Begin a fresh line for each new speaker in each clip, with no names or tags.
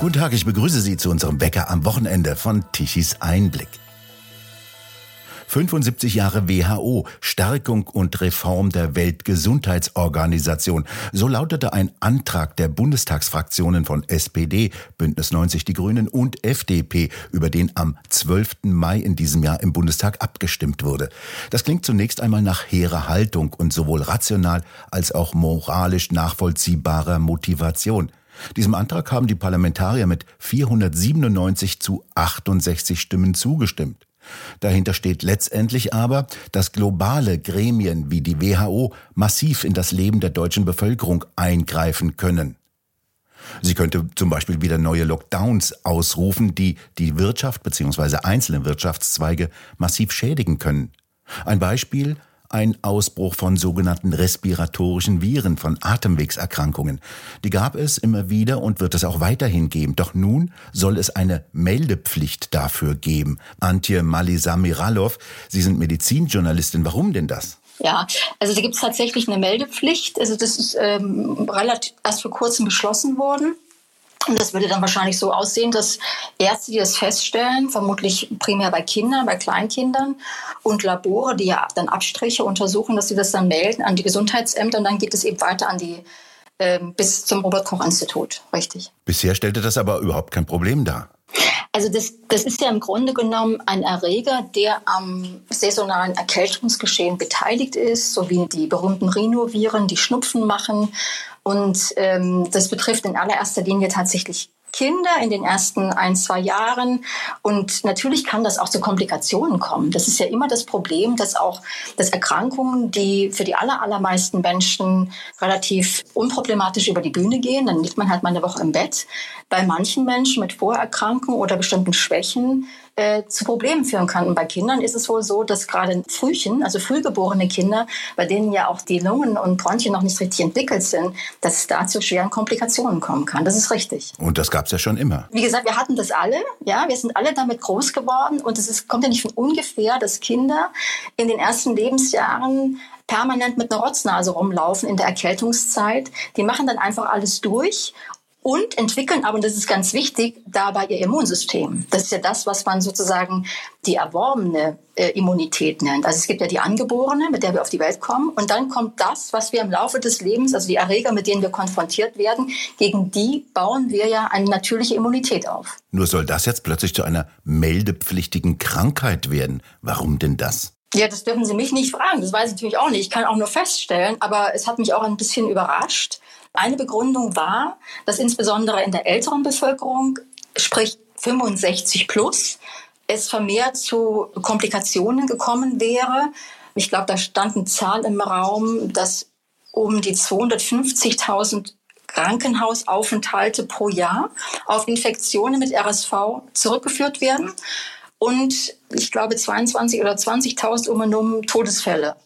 Guten Tag, ich begrüße Sie zu unserem Bäcker am Wochenende von Tichys Einblick. 75 Jahre WHO, Stärkung und Reform der Weltgesundheitsorganisation. So lautete ein Antrag der Bundestagsfraktionen von SPD, Bündnis 90 Die Grünen und FDP, über den am 12. Mai in diesem Jahr im Bundestag abgestimmt wurde. Das klingt zunächst einmal nach hehrer Haltung und sowohl rational als auch moralisch nachvollziehbarer Motivation. Diesem Antrag haben die Parlamentarier mit 497 zu 68 Stimmen zugestimmt. Dahinter steht letztendlich aber, dass globale Gremien wie die WHO massiv in das Leben der deutschen Bevölkerung eingreifen können. Sie könnte zum Beispiel wieder neue Lockdowns ausrufen, die die Wirtschaft bzw. einzelne Wirtschaftszweige massiv schädigen können. Ein Beispiel ein Ausbruch von sogenannten respiratorischen Viren, von Atemwegserkrankungen. Die gab es immer wieder und wird es auch weiterhin geben. Doch nun soll es eine Meldepflicht dafür geben. Antje Malisamiralov, Sie sind Medizinjournalistin. Warum denn das?
Ja, also da gibt es tatsächlich eine Meldepflicht. Also das ist ähm, relativ erst vor kurzem beschlossen worden. Und das würde dann wahrscheinlich so aussehen, dass Ärzte, die das feststellen, vermutlich primär bei Kindern, bei Kleinkindern und Labore, die ja dann Abstriche untersuchen, dass sie das dann melden an die Gesundheitsämter und dann geht es eben weiter an die äh, bis zum Robert Koch Institut, richtig.
Bisher stellte das aber überhaupt kein Problem dar.
Also das, das ist ja im Grunde genommen ein Erreger, der am saisonalen Erkältungsgeschehen beteiligt ist, so wie die berühmten Rhinoviren, die Schnupfen machen und ähm, das betrifft in allererster Linie tatsächlich Kinder in den ersten ein, zwei Jahren. Und natürlich kann das auch zu Komplikationen kommen. Das ist ja immer das Problem, dass auch dass Erkrankungen, die für die aller, allermeisten Menschen relativ unproblematisch über die Bühne gehen, dann liegt man halt mal eine Woche im Bett. Bei manchen Menschen mit Vorerkrankungen oder bestimmten Schwächen äh, zu Problemen führen kann. Und bei Kindern ist es wohl so, dass gerade Frühchen, also frühgeborene Kinder, bei denen ja auch die Lungen und Bronchien noch nicht richtig entwickelt sind, dass es da zu schweren Komplikationen kommen kann. Das ist richtig.
Und das gab es ja schon immer.
Wie gesagt, wir hatten das alle. Ja, wir sind alle damit groß geworden. Und es kommt ja nicht von ungefähr, dass Kinder in den ersten Lebensjahren permanent mit einer Rotznase rumlaufen in der Erkältungszeit. Die machen dann einfach alles durch und entwickeln aber, und das ist ganz wichtig, dabei ihr Immunsystem. Das ist ja das, was man sozusagen die erworbene äh, Immunität nennt. Also es gibt ja die angeborene, mit der wir auf die Welt kommen, und dann kommt das, was wir im Laufe des Lebens, also die Erreger, mit denen wir konfrontiert werden, gegen die bauen wir ja eine natürliche Immunität auf.
Nur soll das jetzt plötzlich zu einer meldepflichtigen Krankheit werden. Warum denn das?
Ja, das dürfen Sie mich nicht fragen. Das weiß ich natürlich auch nicht. Ich kann auch nur feststellen, aber es hat mich auch ein bisschen überrascht, eine Begründung war, dass insbesondere in der älteren Bevölkerung, sprich 65 plus, es vermehrt zu Komplikationen gekommen wäre. Ich glaube, da stand eine Zahl im Raum, dass um die 250.000 Krankenhausaufenthalte pro Jahr auf Infektionen mit RSV zurückgeführt werden und ich glaube 22 oder 20.000 um Todesfälle.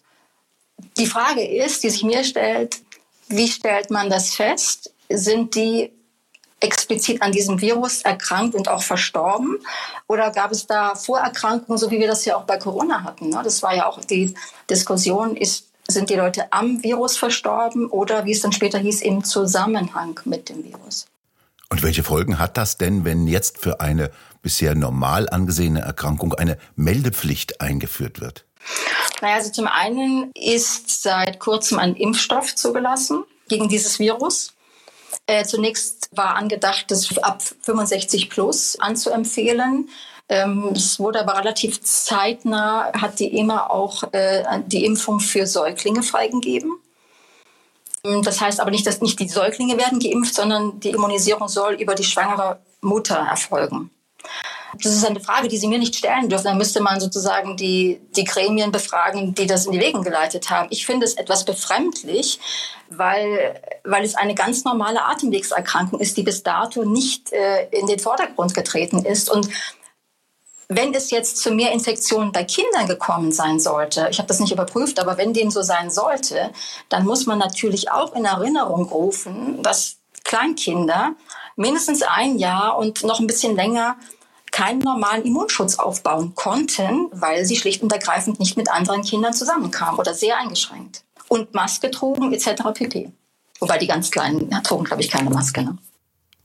Die Frage ist, die sich mir stellt, wie stellt man das fest? Sind die explizit an diesem Virus erkrankt und auch verstorben? Oder gab es da Vorerkrankungen, so wie wir das ja auch bei Corona hatten? Ne? Das war ja auch die Diskussion, ist, sind die Leute am Virus verstorben oder wie es dann später hieß, im Zusammenhang mit dem Virus?
Und welche Folgen hat das denn, wenn jetzt für eine bisher normal angesehene Erkrankung eine Meldepflicht eingeführt wird?
Naja, also zum einen ist seit kurzem ein Impfstoff zugelassen gegen dieses Virus. Äh, zunächst war angedacht, das ab 65 plus anzuempfehlen. Ähm, es wurde aber relativ zeitnah, hat die EMA auch äh, die Impfung für Säuglinge freigegeben. Das heißt aber nicht, dass nicht die Säuglinge werden geimpft, sondern die Immunisierung soll über die schwangere Mutter erfolgen. Das ist eine Frage, die Sie mir nicht stellen dürfen. Da müsste man sozusagen die, die Gremien befragen, die das in die Wege geleitet haben. Ich finde es etwas befremdlich, weil, weil es eine ganz normale Atemwegserkrankung ist, die bis dato nicht äh, in den Vordergrund getreten ist. Und wenn es jetzt zu mehr Infektionen bei Kindern gekommen sein sollte, ich habe das nicht überprüft, aber wenn dem so sein sollte, dann muss man natürlich auch in Erinnerung rufen, dass Kleinkinder mindestens ein Jahr und noch ein bisschen länger keinen normalen Immunschutz aufbauen konnten, weil sie schlicht und ergreifend nicht mit anderen Kindern zusammenkamen oder sehr eingeschränkt und Maske trugen etc. pp. Wobei die ganz Kleinen trugen, glaube ich, keine Maske. Ne?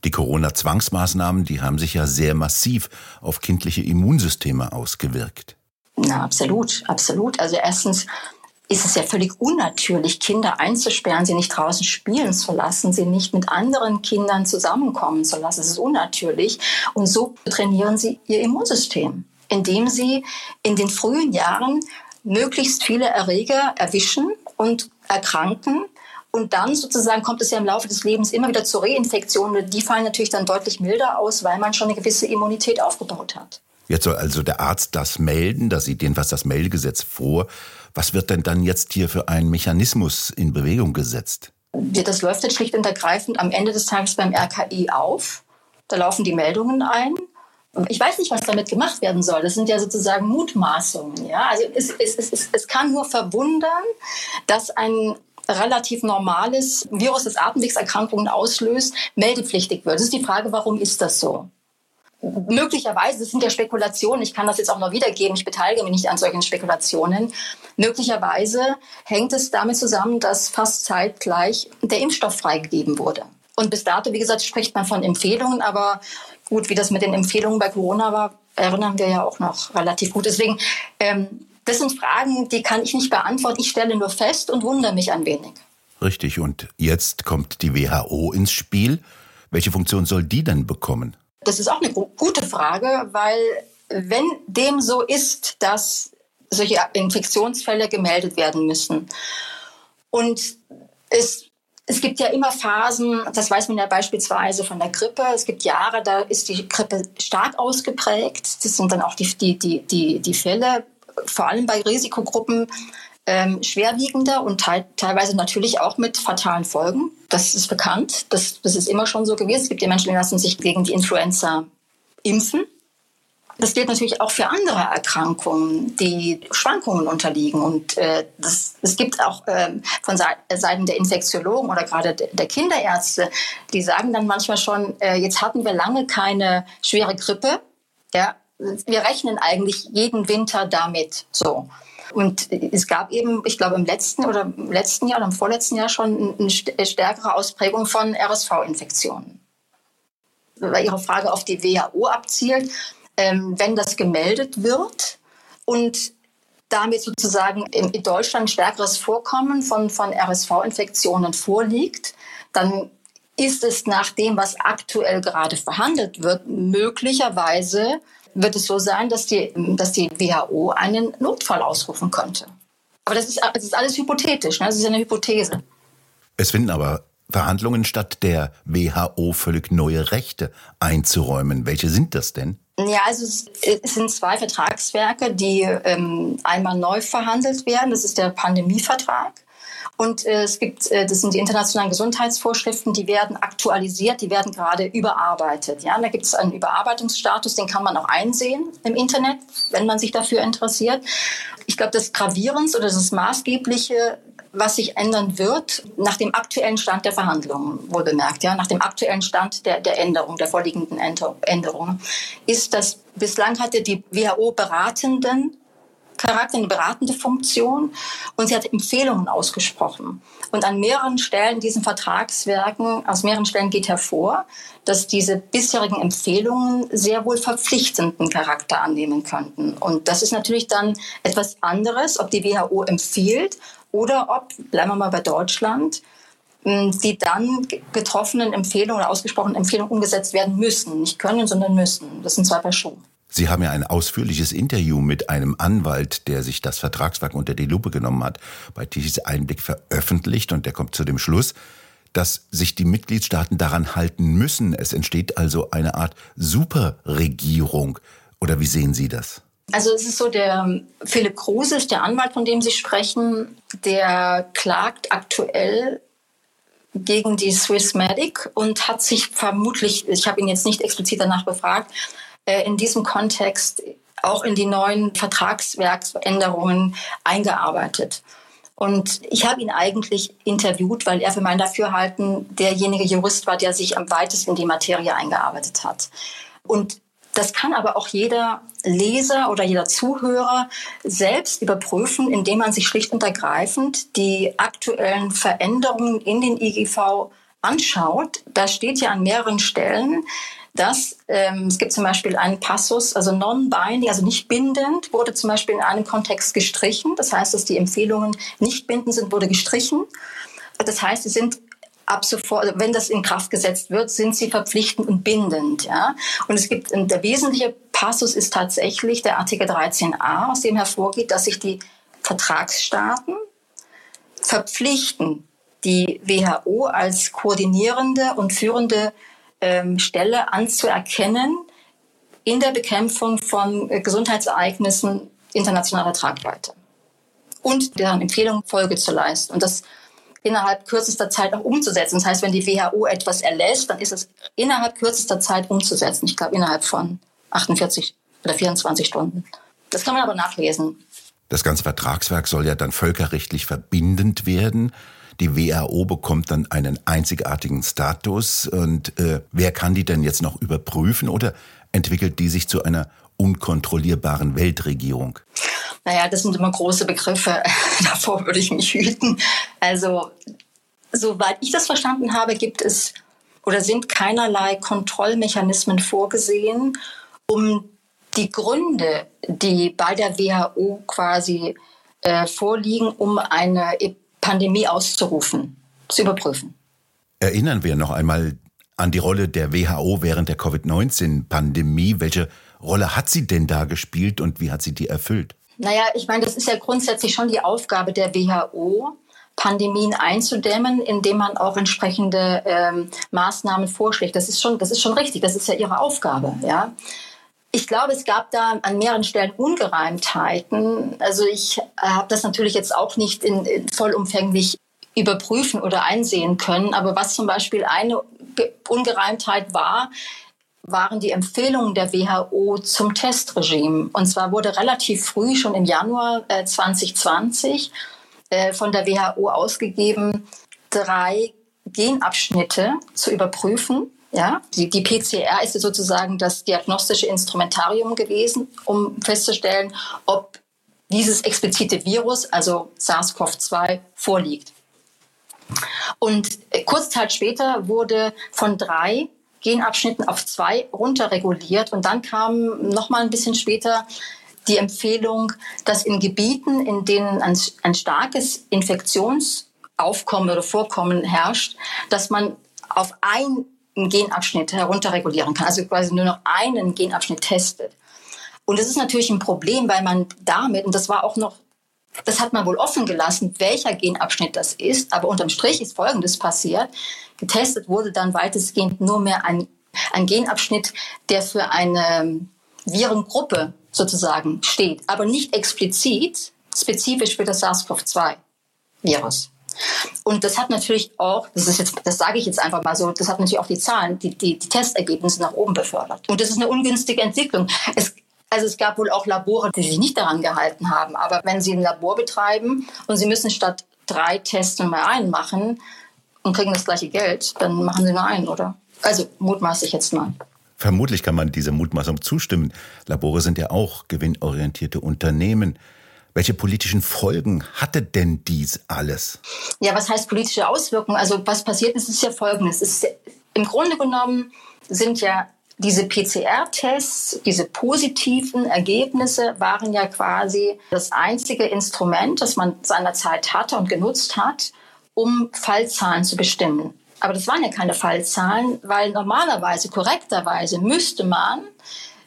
Die Corona-Zwangsmaßnahmen, die haben sich ja sehr massiv auf kindliche Immunsysteme ausgewirkt.
Na, absolut, absolut. Also erstens ist es ja völlig unnatürlich, Kinder einzusperren, sie nicht draußen spielen zu lassen, sie nicht mit anderen Kindern zusammenkommen zu lassen. Das ist unnatürlich. Und so trainieren sie ihr Immunsystem, indem sie in den frühen Jahren möglichst viele Erreger erwischen und erkranken. Und dann sozusagen kommt es ja im Laufe des Lebens immer wieder zu Reinfektionen. Die fallen natürlich dann deutlich milder aus, weil man schon eine gewisse Immunität aufgebaut hat.
Jetzt soll also der Arzt das melden, da sieht jedenfalls das Meldegesetz vor. Was wird denn dann jetzt hier für ein Mechanismus in Bewegung gesetzt?
Das läuft jetzt schlicht und ergreifend am Ende des Tages beim RKI auf. Da laufen die Meldungen ein. Ich weiß nicht, was damit gemacht werden soll. Das sind ja sozusagen Mutmaßungen. Ja? Also es, es, es, es kann nur verwundern, dass ein relativ normales Virus, das Atemwegserkrankungen auslöst, meldepflichtig wird. Das ist die Frage, warum ist das so? Möglicherweise, das sind ja Spekulationen, ich kann das jetzt auch noch wiedergeben, ich beteilige mich nicht an solchen Spekulationen, möglicherweise hängt es damit zusammen, dass fast zeitgleich der Impfstoff freigegeben wurde. Und bis dato, wie gesagt, spricht man von Empfehlungen, aber gut, wie das mit den Empfehlungen bei Corona war, erinnern wir ja auch noch relativ gut. Deswegen, ähm, das sind Fragen, die kann ich nicht beantworten. Ich stelle nur fest und wundere mich ein wenig.
Richtig, und jetzt kommt die WHO ins Spiel. Welche Funktion soll die denn bekommen?
Das ist auch eine gute Frage, weil wenn dem so ist, dass solche Infektionsfälle gemeldet werden müssen und es es gibt ja immer Phasen, das weiß man ja beispielsweise von der Grippe. Es gibt Jahre, da ist die Grippe stark ausgeprägt. Das sind dann auch die, die, die, die, die Fälle, vor allem bei Risikogruppen, ähm, schwerwiegender und te teilweise natürlich auch mit fatalen Folgen. Das ist bekannt. Das, das ist immer schon so gewesen. Es gibt ja Menschen, die lassen sich gegen die Influenza impfen. Das gilt natürlich auch für andere Erkrankungen, die Schwankungen unterliegen. Und äh, das, es gibt auch äh, von Seiten der Infektiologen oder gerade der Kinderärzte, die sagen dann manchmal schon, äh, jetzt hatten wir lange keine schwere Grippe. Ja, wir rechnen eigentlich jeden Winter damit so. Und es gab eben, ich glaube, im letzten oder im letzten Jahr oder im vorletzten Jahr schon eine stärkere Ausprägung von RSV-Infektionen. Weil Ihre Frage auf die WHO abzielt, ähm, wenn das gemeldet wird und damit sozusagen in Deutschland ein stärkeres Vorkommen von, von RSV-Infektionen vorliegt, dann ist es nach dem, was aktuell gerade verhandelt wird, möglicherweise wird es so sein, dass die, dass die WHO einen Notfall ausrufen könnte. Aber das ist, das ist alles hypothetisch, ne? das ist eine Hypothese.
Es finden aber Verhandlungen statt, der WHO völlig neue Rechte einzuräumen. Welche sind das denn?
Ja, also es, sind zwei Vertragswerke, die ähm, einmal neu verhandelt werden. Das ist der Pandemievertrag und äh, es gibt, äh, das sind die internationalen Gesundheitsvorschriften, die werden aktualisiert, die werden gerade überarbeitet. Ja, da gibt es einen Überarbeitungsstatus, den kann man auch einsehen im Internet, wenn man sich dafür interessiert. Ich glaube, das Gravierens oder das Maßgebliche was sich ändern wird nach dem aktuellen Stand der Verhandlungen, wohl bemerkt, ja, nach dem aktuellen Stand der, der Änderung, der vorliegenden Änderungen, ist, dass bislang hatte die WHO-Beratenden Charakter, eine beratende Funktion und sie hat Empfehlungen ausgesprochen. Und an mehreren Stellen diesen Vertragswerken, aus mehreren Stellen geht hervor, dass diese bisherigen Empfehlungen sehr wohl verpflichtenden Charakter annehmen könnten. Und das ist natürlich dann etwas anderes, ob die WHO empfiehlt oder ob, bleiben wir mal bei Deutschland, die dann getroffenen Empfehlungen oder ausgesprochenen Empfehlungen umgesetzt werden müssen. Nicht können, sondern müssen. Das sind zwei Paar Schuhe.
Sie haben ja ein ausführliches Interview mit einem Anwalt, der sich das Vertragswerk unter die Lupe genommen hat, bei Tichys Einblick veröffentlicht und der kommt zu dem Schluss, dass sich die Mitgliedstaaten daran halten müssen. Es entsteht also eine Art Superregierung. Oder wie sehen Sie das?
Also es ist so, der Philipp Kruse ist der Anwalt, von dem Sie sprechen, der klagt aktuell gegen die Swissmedic und hat sich vermutlich, ich habe ihn jetzt nicht explizit danach befragt, in diesem Kontext auch in die neuen Vertragswerksänderungen eingearbeitet. Und ich habe ihn eigentlich interviewt, weil er für mein Dafürhalten derjenige Jurist war, der sich am weitesten in die Materie eingearbeitet hat. Und Das kann aber auch jeder Leser oder jeder Zuhörer selbst überprüfen, indem man sich schlicht und ergreifend die aktuellen Veränderungen in den IGV anschaut. Da steht ja an mehreren Stellen, dass ähm, es gibt zum Beispiel einen Passus, also non-binding, also nicht bindend, wurde zum Beispiel in einem Kontext gestrichen. Das heißt, dass die Empfehlungen nicht bindend sind, wurde gestrichen. Das heißt, sie sind ab sofort, also wenn das in Kraft gesetzt wird, sind sie verpflichtend und bindend. Ja? Und es gibt der wesentliche Passus ist tatsächlich der Artikel 13a, aus dem hervorgeht, dass sich die Vertragsstaaten verpflichten, die WHO als koordinierende und führende ähm, Stelle anzuerkennen in der Bekämpfung von äh, Gesundheitsereignissen internationaler Tragweite und deren Empfehlungen Folge zu leisten. Und das innerhalb kürzester Zeit auch umzusetzen. Das heißt, wenn die WHO etwas erlässt, dann ist es innerhalb kürzester Zeit umzusetzen. Ich glaube, innerhalb von 48 oder 24 Stunden. Das kann man aber nachlesen.
Das ganze Vertragswerk soll ja dann völkerrechtlich verbindend werden. Die WHO bekommt dann einen einzigartigen Status. Und äh, wer kann die denn jetzt noch überprüfen oder entwickelt die sich zu einer unkontrollierbaren Weltregierung?
Naja, das sind immer große Begriffe. Davor würde ich mich hüten. Also, soweit ich das verstanden habe, gibt es oder sind keinerlei Kontrollmechanismen vorgesehen, um die Gründe, die bei der WHO quasi äh, vorliegen, um eine Pandemie auszurufen, zu überprüfen.
Erinnern wir noch einmal an die Rolle der WHO während der Covid-19-Pandemie. Welche Rolle hat sie denn da gespielt und wie hat sie die erfüllt?
Naja, ich meine, das ist ja grundsätzlich schon die Aufgabe der WHO, Pandemien einzudämmen, indem man auch entsprechende ähm, Maßnahmen vorschlägt. Das ist schon, das ist schon richtig. Das ist ja ihre Aufgabe, ja. Ich glaube, es gab da an mehreren Stellen Ungereimtheiten. Also ich äh, habe das natürlich jetzt auch nicht in, in vollumfänglich überprüfen oder einsehen können. Aber was zum Beispiel eine Ungereimtheit war, waren die Empfehlungen der WHO zum Testregime. Und zwar wurde relativ früh, schon im Januar äh, 2020, äh, von der WHO ausgegeben, drei Genabschnitte zu überprüfen. Ja, die, die PCR ist sozusagen das diagnostische Instrumentarium gewesen, um festzustellen, ob dieses explizite Virus, also SARS-CoV-2, vorliegt. Und äh, kurz Zeit später wurde von drei Genabschnitten auf zwei runterreguliert. Und dann kam noch mal ein bisschen später die Empfehlung, dass in Gebieten, in denen ein, ein starkes Infektionsaufkommen oder Vorkommen herrscht, dass man auf einen Genabschnitt herunterregulieren kann, also quasi nur noch einen Genabschnitt testet. Und das ist natürlich ein Problem, weil man damit, und das war auch noch, das hat man wohl offen gelassen, welcher Genabschnitt das ist, aber unterm Strich ist Folgendes passiert. Getestet wurde dann weitestgehend nur mehr ein, ein Genabschnitt, der für eine Virengruppe sozusagen steht, aber nicht explizit spezifisch für das SARS-CoV-2-Virus. Und das hat natürlich auch, das ist jetzt, das sage ich jetzt einfach mal so, das hat natürlich auch die Zahlen, die, die, die Testergebnisse nach oben befördert. Und das ist eine ungünstige Entwicklung. Es, also es gab wohl auch Labore, die sich nicht daran gehalten haben. Aber wenn Sie ein Labor betreiben und Sie müssen statt drei Tests nur einen machen, und kriegen das gleiche Geld, dann machen sie nur einen, oder? Also mutmaße ich jetzt mal.
Vermutlich kann man dieser Mutmaßung zustimmen. Labore sind ja auch gewinnorientierte Unternehmen. Welche politischen Folgen hatte denn dies alles?
Ja, was heißt politische Auswirkungen? Also was passiert ist, ist ja folgendes. Ist, Im Grunde genommen sind ja diese PCR-Tests, diese positiven Ergebnisse waren ja quasi das einzige Instrument, das man seinerzeit hatte und genutzt hat, um Fallzahlen zu bestimmen. Aber das waren ja keine Fallzahlen, weil normalerweise, korrekterweise müsste man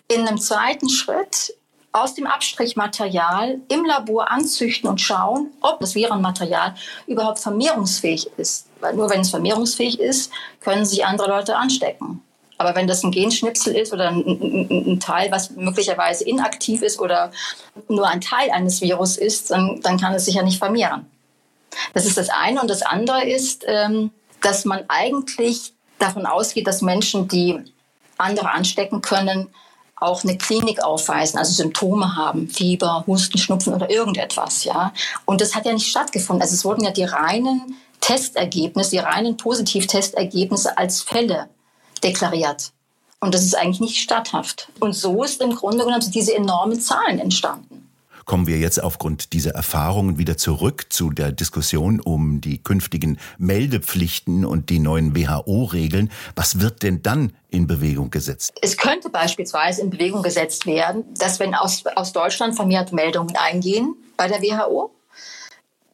in einem zweiten Schritt aus dem Abstrichmaterial im Labor anzüchten und schauen, ob das Virenmaterial überhaupt vermehrungsfähig ist. Weil nur wenn es vermehrungsfähig ist, können sich andere Leute anstecken. Aber wenn das ein Genschnipsel ist oder ein, ein, ein, Teil, was möglicherweise inaktiv ist oder nur ein Teil eines Virus ist, dann, dann kann es sich ja nicht vermehren. Das ist das eine. Und das andere ist, ähm, dass man eigentlich davon ausgeht, dass Menschen, die andere anstecken können, auch eine Klinik aufweisen, also Symptome haben, Fieber, Husten, Schnupfen oder irgendetwas, ja. Und das hat ja nicht stattgefunden. Also es wurden ja die reinen Testergebnisse, die reinen Positivtestergebnisse als Fälle deklariert. Und das ist eigentlich nicht statthaft. Und so ist im Grunde genommen diese enormen Zahlen entstanden.
Kommen wir jetzt aufgrund dieser Erfahrungen wieder zurück zu der Diskussion um die künftigen Meldepflichten und die neuen WHO-Regeln. Was wird denn dann in Bewegung gesetzt?
Es könnte beispielsweise in Bewegung gesetzt werden, dass wenn aus, aus Deutschland vermehrt Meldungen eingehen bei der WHO,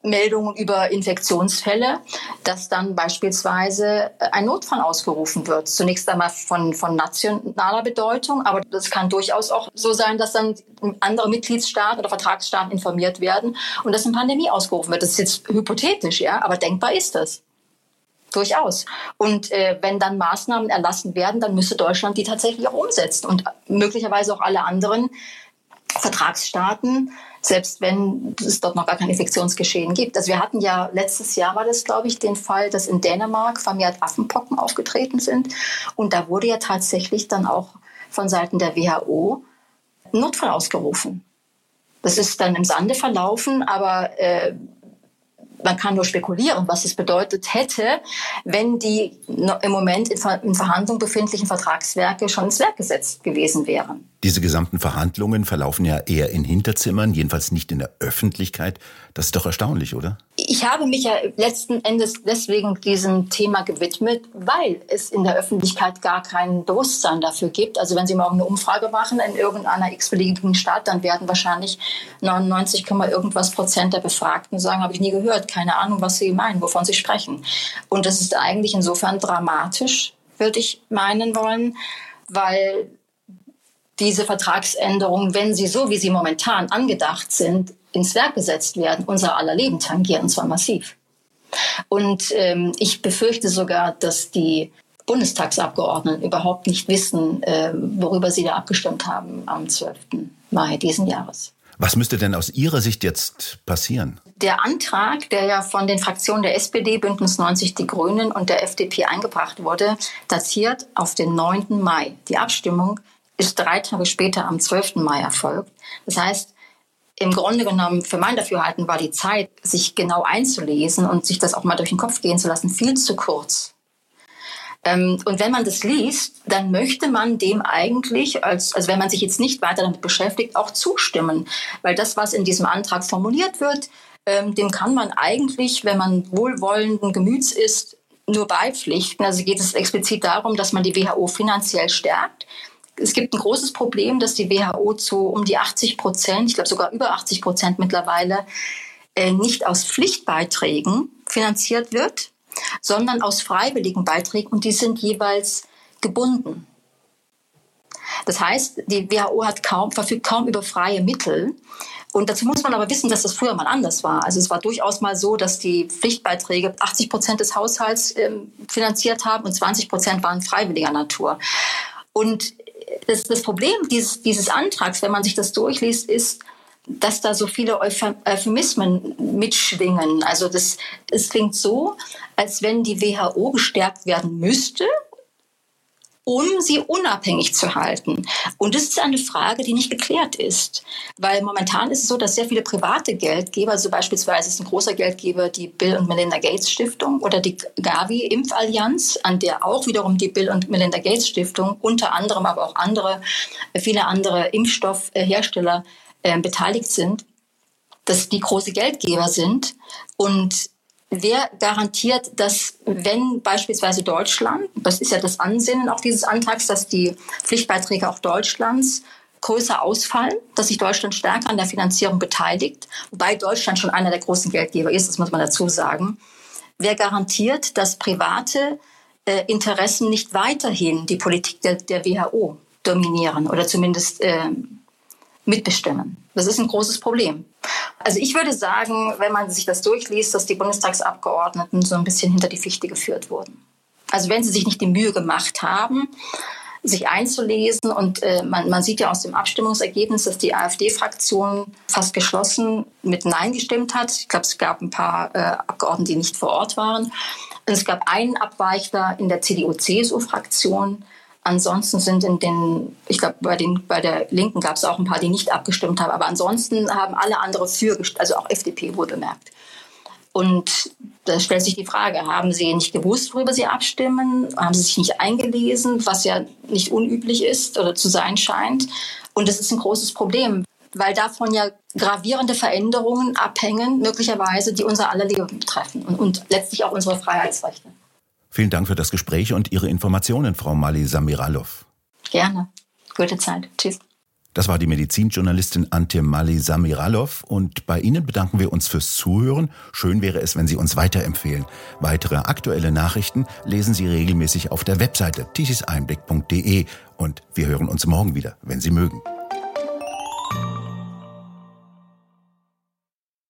Meldungen über Infektionsfälle, dass dann beispielsweise äh, ein Notfall ausgerufen wird. Zunächst einmal von, von nationaler Bedeutung, aber das kann durchaus auch so sein, dass dann andere Mitgliedstaaten oder Vertragsstaaten informiert werden und dass eine Pandemie ausgerufen wird. Das ist jetzt hypothetisch, ja, aber denkbar ist das. Durchaus. Und äh, wenn dann Maßnahmen erlassen werden, dann müsste Deutschland die tatsächlich auch umsetzen und möglicherweise auch alle anderen Vertragsstaaten selbst wenn es dort noch gar kein Infektionsgeschehen gibt. Also wir hatten ja letztes Jahr war das, glaube ich, den Fall, dass in Dänemark vermehrt Affenpocken aufgetreten sind. Und da wurde ja tatsächlich dann auch von Seiten der WHO Notfall ausgerufen. Das ist dann im Sande verlaufen, aber äh, man kann nur spekulieren, was es bedeutet hätte, wenn die im Moment in, Ver in Verhandlung befindlichen Vertragswerke schon ins Werk gesetzt gewesen wären.
Diese gesamten Verhandlungen verlaufen ja eher in Hinterzimmern, jedenfalls nicht in der Öffentlichkeit. Das ist doch erstaunlich, oder?
Ich habe mich ja letzten Endes deswegen diesem Thema gewidmet, weil es in der Öffentlichkeit gar kein Bewusstsein dafür gibt. Also wenn Sie morgen eine Umfrage machen in irgendeiner x-beliebigen Stadt, dann werden wahrscheinlich 99, irgendwas Prozent der Befragten sagen, habe ich nie gehört, keine Ahnung, was Sie meinen, wovon Sie sprechen. Und das ist eigentlich insofern dramatisch, würde ich meinen wollen, weil diese Vertragsänderungen, wenn sie so, wie sie momentan angedacht sind, ins Werk gesetzt werden, unser aller Leben tangieren, und zwar massiv. Und ähm, ich befürchte sogar, dass die Bundestagsabgeordneten überhaupt nicht wissen, äh, worüber sie da abgestimmt haben am 12. Mai diesen Jahres.
Was müsste denn aus Ihrer Sicht jetzt passieren?
Der Antrag, der ja von den Fraktionen der SPD, Bündnis 90 Die Grünen und der FDP eingebracht wurde, datiert auf den 9. Mai. Die Abstimmung ist drei Tage später am 12. Mai erfolgt. Das heißt, im Grunde genommen, für mein Dafürhalten war die Zeit, sich genau einzulesen und sich das auch mal durch den Kopf gehen zu lassen, viel zu kurz. Ähm, und wenn man das liest, dann möchte man dem eigentlich, als, also wenn man sich jetzt nicht weiter damit beschäftigt, auch zustimmen. Weil das, was in diesem Antrag formuliert wird, ähm, dem kann man eigentlich, wenn man wohlwollenden Gemüts ist, nur beipflichten. Also geht es explizit darum, dass man die WHO finanziell stärkt es gibt ein großes Problem, dass die WHO zu um die 80 Prozent, ich glaube sogar über 80 Prozent mittlerweile, äh, nicht aus Pflichtbeiträgen finanziert wird, sondern aus freiwilligen Beiträgen und die sind jeweils gebunden. Das heißt, die WHO hat kaum, verfügt kaum über freie Mittel. Und dazu muss man aber wissen, dass das früher mal anders war. Also es war durchaus mal so, dass die Pflichtbeiträge 80 Prozent des Haushalts ähm, finanziert haben und 20 Prozent waren freiwilliger Natur. Und das, das Problem dieses, dieses Antrags, wenn man sich das durchliest, ist, dass da so viele Euphemismen mitschwingen. Also das, es klingt so, als wenn die WHO gestärkt werden müsste, um sie unabhängig zu halten. Und das ist eine Frage, die nicht geklärt ist. Weil momentan ist es so, dass sehr viele private Geldgeber, also beispielsweise ist ein großer Geldgeber die Bill und Melinda Gates Stiftung oder die Gavi Impfallianz, an der auch wiederum die Bill und Melinda Gates Stiftung, unter anderem aber auch andere, viele andere Impfstoffhersteller äh, beteiligt sind, dass die große Geldgeber sind und Wer garantiert, dass wenn beispielsweise Deutschland, das ist ja das Ansinnen auch dieses Antrags, dass die Pflichtbeiträge auch Deutschlands größer ausfallen, dass sich Deutschland stärker an der Finanzierung beteiligt, wobei Deutschland schon einer der großen Geldgeber ist, das muss man dazu sagen. Wer garantiert, dass private äh, Interessen nicht weiterhin die Politik der, der WHO dominieren oder zumindest äh, mitbestimmen? Das ist ein großes Problem. Also ich würde sagen, wenn man sich das durchliest, dass die Bundestagsabgeordneten so ein bisschen hinter die Fichte geführt wurden. Also wenn sie sich nicht die Mühe gemacht haben, sich einzulesen und äh, man, man sieht ja aus dem Abstimmungsergebnis, dass die AfD-Fraktion fast geschlossen mit Nein gestimmt hat. Ich glaube, es gab ein paar äh, Abgeordnete, die nicht vor Ort waren. Und es gab einen Abweichler in der CDU-CSU-Fraktion, Ansonsten sind in den, ich glaube, bei, bei der Linken gab es auch ein paar, die nicht abgestimmt haben, aber ansonsten haben alle andere für, also auch FDP wohl bemerkt. Und da stellt sich die Frage, haben Sie nicht gewusst, worüber Sie abstimmen? Haben Sie sich nicht eingelesen, was ja nicht unüblich ist oder zu sein scheint? Und das ist ein großes Problem, weil davon ja gravierende Veränderungen abhängen, möglicherweise, die unser aller Leben betreffen und, und letztlich auch unsere Freiheitsrechte.
Vielen Dank für das Gespräch und Ihre Informationen, Frau Mali Samiralov.
Gerne. Gute Zeit. Tschüss.
Das war die Medizinjournalistin Antje Mali Samiralov und bei Ihnen bedanken wir uns fürs Zuhören. Schön wäre es, wenn Sie uns weiterempfehlen. Weitere aktuelle Nachrichten lesen Sie regelmäßig auf der Webseite tischiseinblick.de und wir hören uns morgen wieder, wenn Sie mögen.